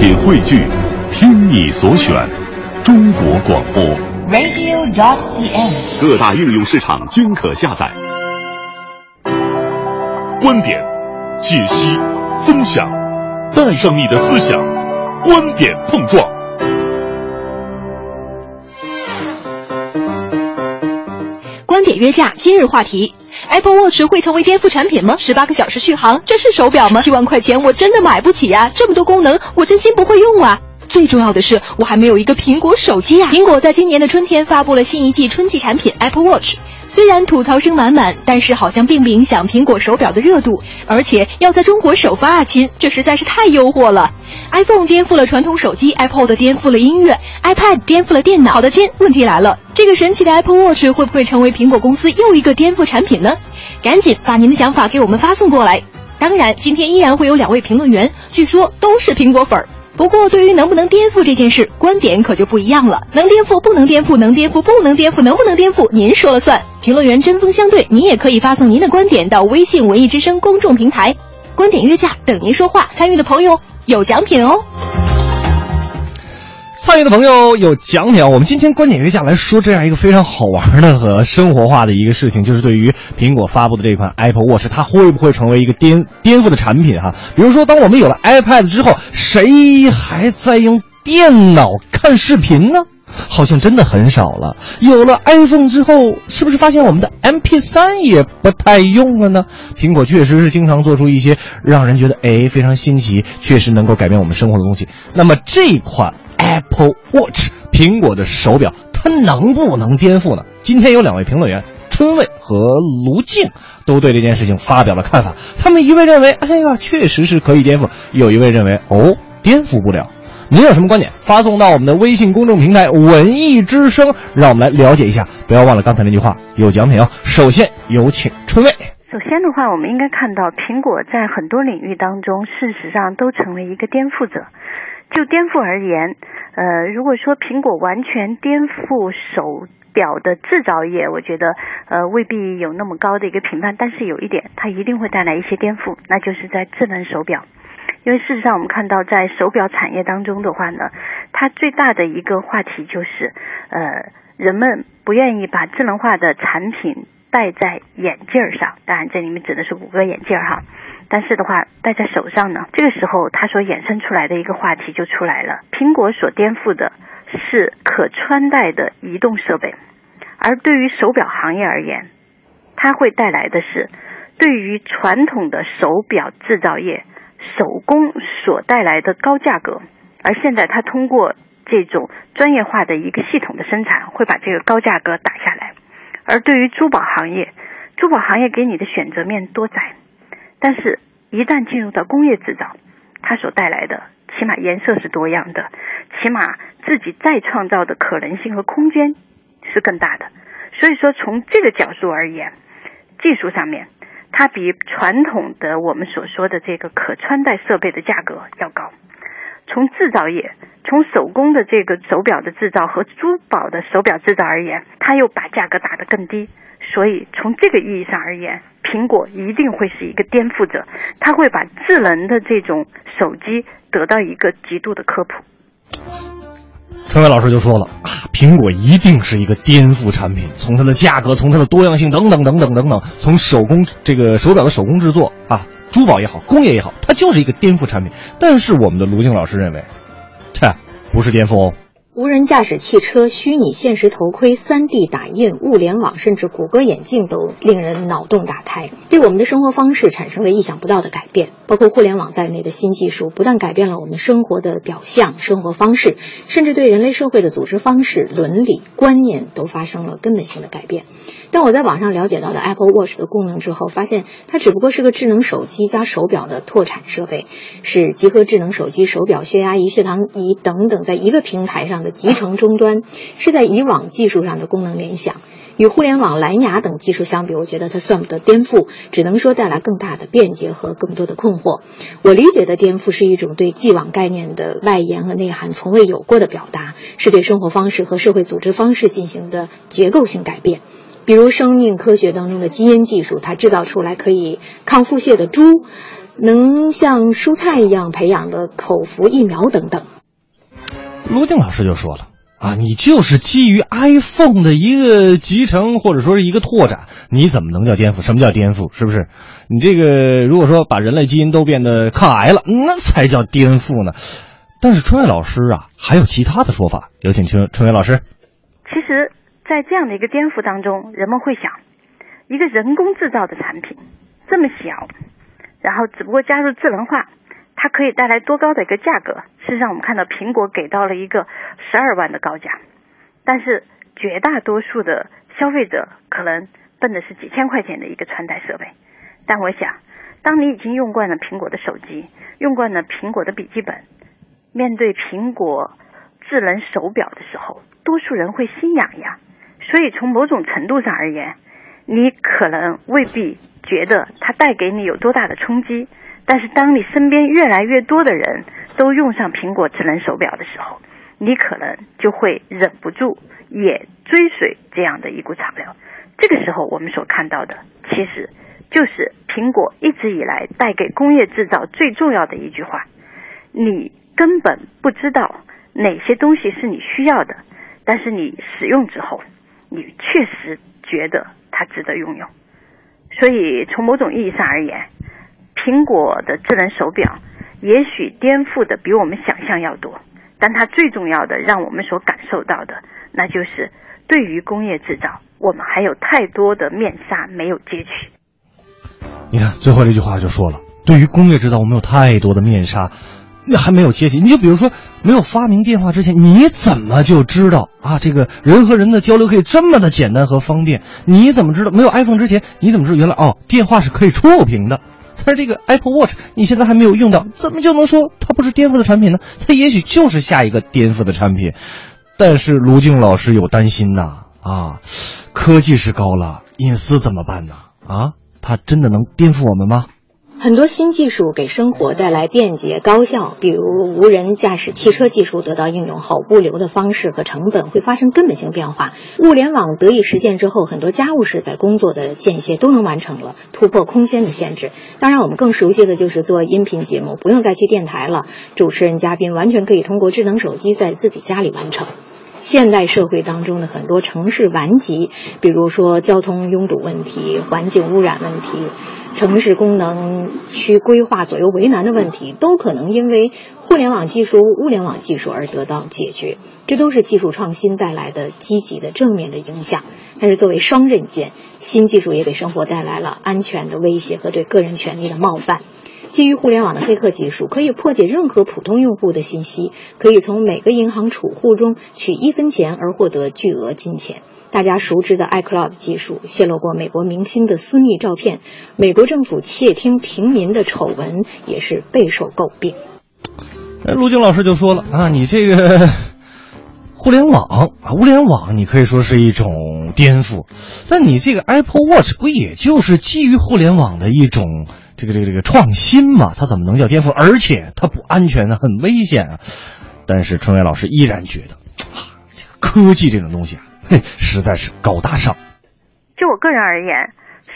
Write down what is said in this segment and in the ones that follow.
品汇聚，听你所选，中国广播。radio.dot.cn，。各大应用市场均可下载。观点、解析、分享，带上你的思想，观点碰撞。观点约架，今日话题：Apple Watch 会成为颠覆产品吗？十八个小时续航，这是手表吗？七万块钱我真的买不起呀、这么多功能，我真心不会用啊！最重要的是，我还没有一个苹果手机啊！苹果在今年的春天发布了新一季春季产品 Apple Watch，虽然吐槽声满满，但是好像并不影响苹果手表的热度，而且要在中国首发啊，亲，这实在是太诱惑了。iPhone 颠覆了传统手机，iPod 颠覆了音乐，iPad 颠覆了电脑。好的，亲，问题来了，这个神奇的 Apple Watch 会不会成为苹果公司又一个颠覆产品呢？赶紧把您的想法给我们发送过来。当然，今天依然会有两位评论员，据说都是苹果粉儿。不过，对于能不能颠覆这件事，观点可就不一样了。能颠覆，不能颠覆，能颠覆，不能颠覆，能不能颠覆，您说了算。评论员针锋相对，您也可以发送您的观点到微信文艺之声公众平台，观点约架等您说话。参与的朋友有奖品哦。欢迎的朋友有奖品啊！我们今天观点约架来说这样一个非常好玩的和生活化的一个事情，就是对于苹果发布的这款 Apple Watch，它会不会成为一个颠颠覆的产品哈？比如说，当我们有了 iPad 之后，谁还在用电脑看视频呢？好像真的很少了。有了 iPhone 之后，是不是发现我们的 MP3 也不太用了呢？苹果确实是经常做出一些让人觉得哎非常新奇，确实能够改变我们生活的东西。那么这款 Apple Watch 苹果的手表，它能不能颠覆呢？今天有两位评论员。春卫和卢静都对这件事情发表了看法。他们一位认为，哎呀，确实是可以颠覆；有一位认为，哦，颠覆不了。您有什么观点？发送到我们的微信公众平台“文艺之声”，让我们来了解一下。不要忘了刚才那句话，有奖品哦。首先有请春卫。首先的话，我们应该看到，苹果在很多领域当中，事实上都成为一个颠覆者。就颠覆而言，呃，如果说苹果完全颠覆手表的制造业，我觉得呃未必有那么高的一个评判。但是有一点，它一定会带来一些颠覆，那就是在智能手表。因为事实上，我们看到在手表产业当中的话呢，它最大的一个话题就是，呃，人们不愿意把智能化的产品戴在眼镜上，当然这里面指的是谷歌眼镜哈。但是的话，戴在手上呢，这个时候它所衍生出来的一个话题就出来了。苹果所颠覆的是可穿戴的移动设备，而对于手表行业而言，它会带来的是对于传统的手表制造业手工所带来的高价格，而现在它通过这种专业化的一个系统的生产，会把这个高价格打下来。而对于珠宝行业，珠宝行业给你的选择面多窄。但是，一旦进入到工业制造，它所带来的起码颜色是多样的，起码自己再创造的可能性和空间是更大的。所以说，从这个角度而言，技术上面它比传统的我们所说的这个可穿戴设备的价格要高。从制造业，从手工的这个手表的制造和珠宝的手表制造而言，它又把价格打得更低。所以从这个意义上而言，苹果一定会是一个颠覆者，它会把智能的这种手机得到一个极度的科普。春伟老师就说了啊，苹果一定是一个颠覆产品，从它的价格，从它的多样性等等等等等等，从手工这个手表的手工制作啊，珠宝也好，工业也好，它就是一个颠覆产品。但是我们的卢静老师认为，切不是巅峰无人驾驶汽车、虚拟现实头盔、3D 打印、物联网，甚至谷歌眼镜都令人脑洞大开，对我们的生活方式产生了意想不到的改变。包括互联网在内的新技术，不但改变了我们生活的表象、生活方式，甚至对人类社会的组织方式、伦理观念都发生了根本性的改变。但我在网上了解到的 Apple Watch 的功能之后，发现它只不过是个智能手机加手表的拓展设备，是集合智能手机、手表、血压仪、血糖仪等等在一个平台上的集成终端，是在以往技术上的功能联想。与互联网、蓝牙等技术相比，我觉得它算不得颠覆，只能说带来更大的便捷和更多的困惑。我理解的颠覆是一种对既往概念的外延和内涵从未有过的表达，是对生活方式和社会组织方式进行的结构性改变。比如生命科学当中的基因技术，它制造出来可以抗腹泻的猪，能像蔬菜一样培养的口服疫苗等等。卢静老师就说了啊，你就是基于 iPhone 的一个集成或者说是一个拓展，你怎么能叫颠覆？什么叫颠覆？是不是？你这个如果说把人类基因都变得抗癌了，那才叫颠覆呢。但是春伟老师啊，还有其他的说法，有请春春伟老师。其实，在这样的一个颠覆当中，人们会想，一个人工制造的产品这么小，然后只不过加入智能化，它可以带来多高的一个价格？事实上，我们看到苹果给到了一个十二万的高价，但是绝大多数的消费者可能奔的是几千块钱的一个穿戴设备。但我想，当你已经用惯了苹果的手机，用惯了苹果的笔记本，面对苹果智能手表的时候，多数人会心痒痒，所以从某种程度上而言，你可能未必觉得它带给你有多大的冲击。但是，当你身边越来越多的人都用上苹果智能手表的时候，你可能就会忍不住也追随这样的一股潮流。这个时候，我们所看到的，其实就是苹果一直以来带给工业制造最重要的一句话：你根本不知道哪些东西是你需要的。但是你使用之后，你确实觉得它值得拥有。所以从某种意义上而言，苹果的智能手表也许颠覆的比我们想象要多。但它最重要的，让我们所感受到的，那就是对于工业制造，我们还有太多的面纱没有揭去。你看最后这句话就说了，对于工业制造，我们有太多的面纱。那还没有接起，你就比如说，没有发明电话之前，你怎么就知道啊？这个人和人的交流可以这么的简单和方便？你怎么知道？没有 iPhone 之前，你怎么知道原来哦，电话是可以触屏的？但是这个 Apple Watch 你现在还没有用到，怎么就能说它不是颠覆的产品呢？它也许就是下一个颠覆的产品。但是卢静老师有担心呐啊，科技是高了，隐私怎么办呢？啊，它真的能颠覆我们吗？很多新技术给生活带来便捷高效，比如无人驾驶汽车技术得到应用后，物流的方式和成本会发生根本性变化。物联网得以实现之后，很多家务事在工作的间歇都能完成了，突破空间的限制。当然，我们更熟悉的就是做音频节目，不用再去电台了，主持人、嘉宾完全可以通过智能手机在自己家里完成。现代社会当中的很多城市顽疾，比如说交通拥堵问题、环境污染问题。城市功能区规划左右为难的问题，都可能因为互联网技术、物联网技术而得到解决。这都是技术创新带来的积极的正面的影响。但是作为双刃剑，新技术也给生活带来了安全的威胁和对个人权利的冒犯。基于互联网的黑客技术，可以破解任何普通用户的信息，可以从每个银行储户中取一分钱而获得巨额金钱。大家熟知的 iCloud 技术泄露过美国明星的私密照片，美国政府窃听平民的丑闻也是备受诟病。哎，陆静老师就说了啊，你这个 互联网啊，物联网你可以说是一种颠覆，但你这个 Apple Watch 不也就是基于互联网的一种这个这个这个创新嘛？它怎么能叫颠覆？而且它不安全啊，很危险啊！但是春伟老师依然觉得，啊，这个科技这种东西啊。嘿实在是高大上。就我个人而言，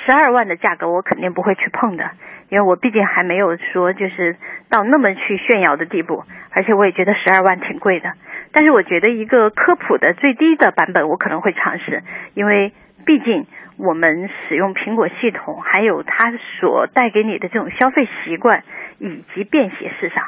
十二万的价格我肯定不会去碰的，因为我毕竟还没有说就是到那么去炫耀的地步，而且我也觉得十二万挺贵的。但是我觉得一个科普的最低的版本我可能会尝试，因为毕竟我们使用苹果系统，还有它所带给你的这种消费习惯以及便携式上，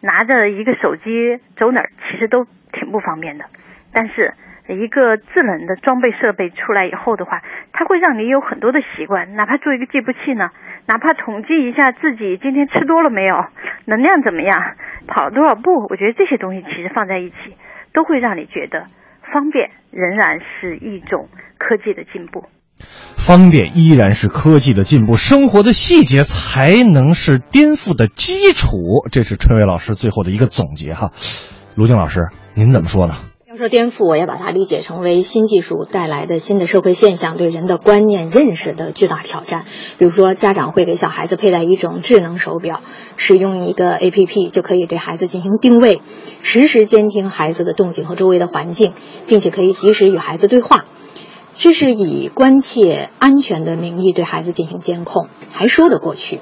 拿着一个手机走哪儿其实都挺不方便的。但是。一个智能的装备设备出来以后的话，它会让你有很多的习惯，哪怕做一个计步器呢，哪怕统计一下自己今天吃多了没有，能量怎么样，跑了多少步，我觉得这些东西其实放在一起，都会让你觉得方便仍然是一种科技的进步。方便依然是科技的进步，生活的细节才能是颠覆的基础。这是陈伟老师最后的一个总结哈。卢静老师，您怎么说呢？要说颠覆，我也把它理解成为新技术带来的新的社会现象对人的观念认识的巨大挑战。比如说，家长会给小孩子佩戴一种智能手表，使用一个 APP 就可以对孩子进行定位，实时监听孩子的动静和周围的环境，并且可以及时与孩子对话。这是以关切安全的名义对孩子进行监控，还说得过去。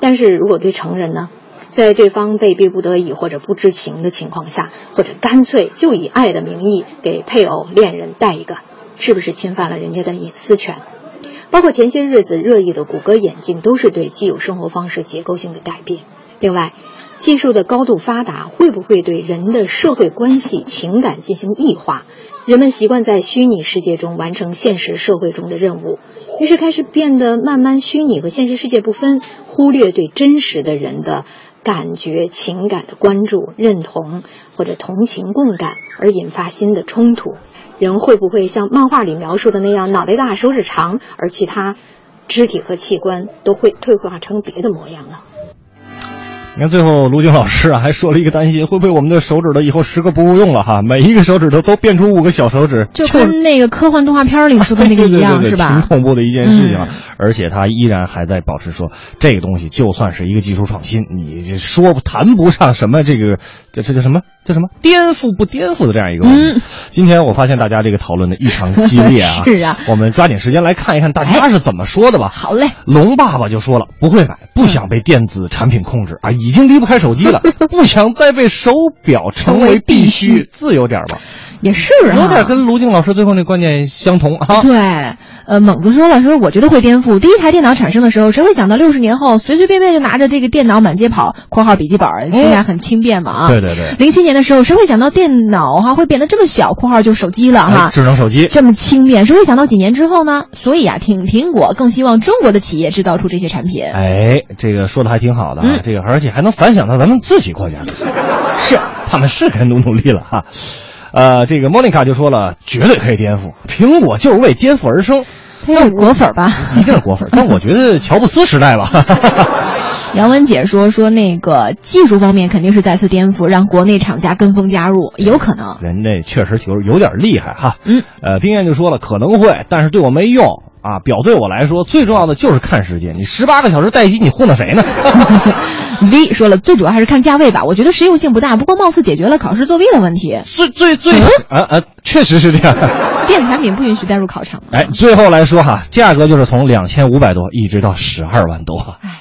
但是如果对成人呢，在对方被逼不得已或者不知情的情况下，或者干脆就以爱的名义给配偶、恋人戴一个，是不是侵犯了人家的隐私权？包括前些日子热议的谷歌眼镜，都是对既有生活方式结构性的改变。另外，技术的高度发达会不会对人的社会关系、情感进行异化？人们习惯在虚拟世界中完成现实社会中的任务，于是开始变得慢慢虚拟和现实世界不分，忽略对真实的人的感觉、情感的关注、认同或者同情共感，而引发新的冲突。人会不会像漫画里描述的那样，脑袋大、手指长，而其他肢体和器官都会退化成别的模样呢？你看，最后卢军老师啊，还说了一个担心，会不会我们的手指头以后十个不够用了哈？每一个手指头都变出五个小手指，就跟那个科幻动画片里说的那个一样，是吧？挺恐怖的一件事情啊！而且他依然还在保持说，这个东西就算是一个技术创新，你说谈不上什么这个这这叫什么叫什么颠覆不颠覆的这样一个问题。今天我发现大家这个讨论的异常激烈啊！是啊，我们抓紧时间来看一看大家是怎么说的吧。好嘞，龙爸爸就说了，不会买，不想被电子产品控制啊。已经离不开手机了，不想再被手表成为必须，自由点吧。也是啊，有点跟卢静老师最后那观点相同啊。对，呃，猛子说了，说我觉得会颠覆。第一台电脑产生的时候，谁会想到六十年后随随便便就拿着这个电脑满街跑？（括号笔记本现在很轻便嘛？）啊，对对对。零七年的时候，谁会想到电脑哈会变得这么小？（括号就手机了哈，智能手机这么轻便，谁会想到几年之后呢？所以啊，挺苹果更希望中国的企业制造出这些产品。哎，这个说的还挺好的啊，这个而且还能反响到咱们自己国家。是，他们是该努努力了哈。呃，这个莫妮卡就说了，绝对可以颠覆，苹果就是为颠覆而生。他是果粉吧？一定是果粉，但我觉得乔布斯时代吧。杨文姐说说那个技术方面肯定是再次颠覆，让国内厂家跟风加入，有可能。人这确实有有点厉害哈。嗯。呃，冰燕就说了，可能会，但是对我没用啊。表对我来说最重要的就是看时间，你十八个小时待机，你糊弄谁呢 ？V 说了，最主要还是看价位吧。我觉得实用性不大，不过貌似解决了考试作弊的问题。最最最，啊啊，确实是这样。电子产品不允许带入考场。哎，最后来说哈，价格就是从两千五百多一直到十二万多。哎。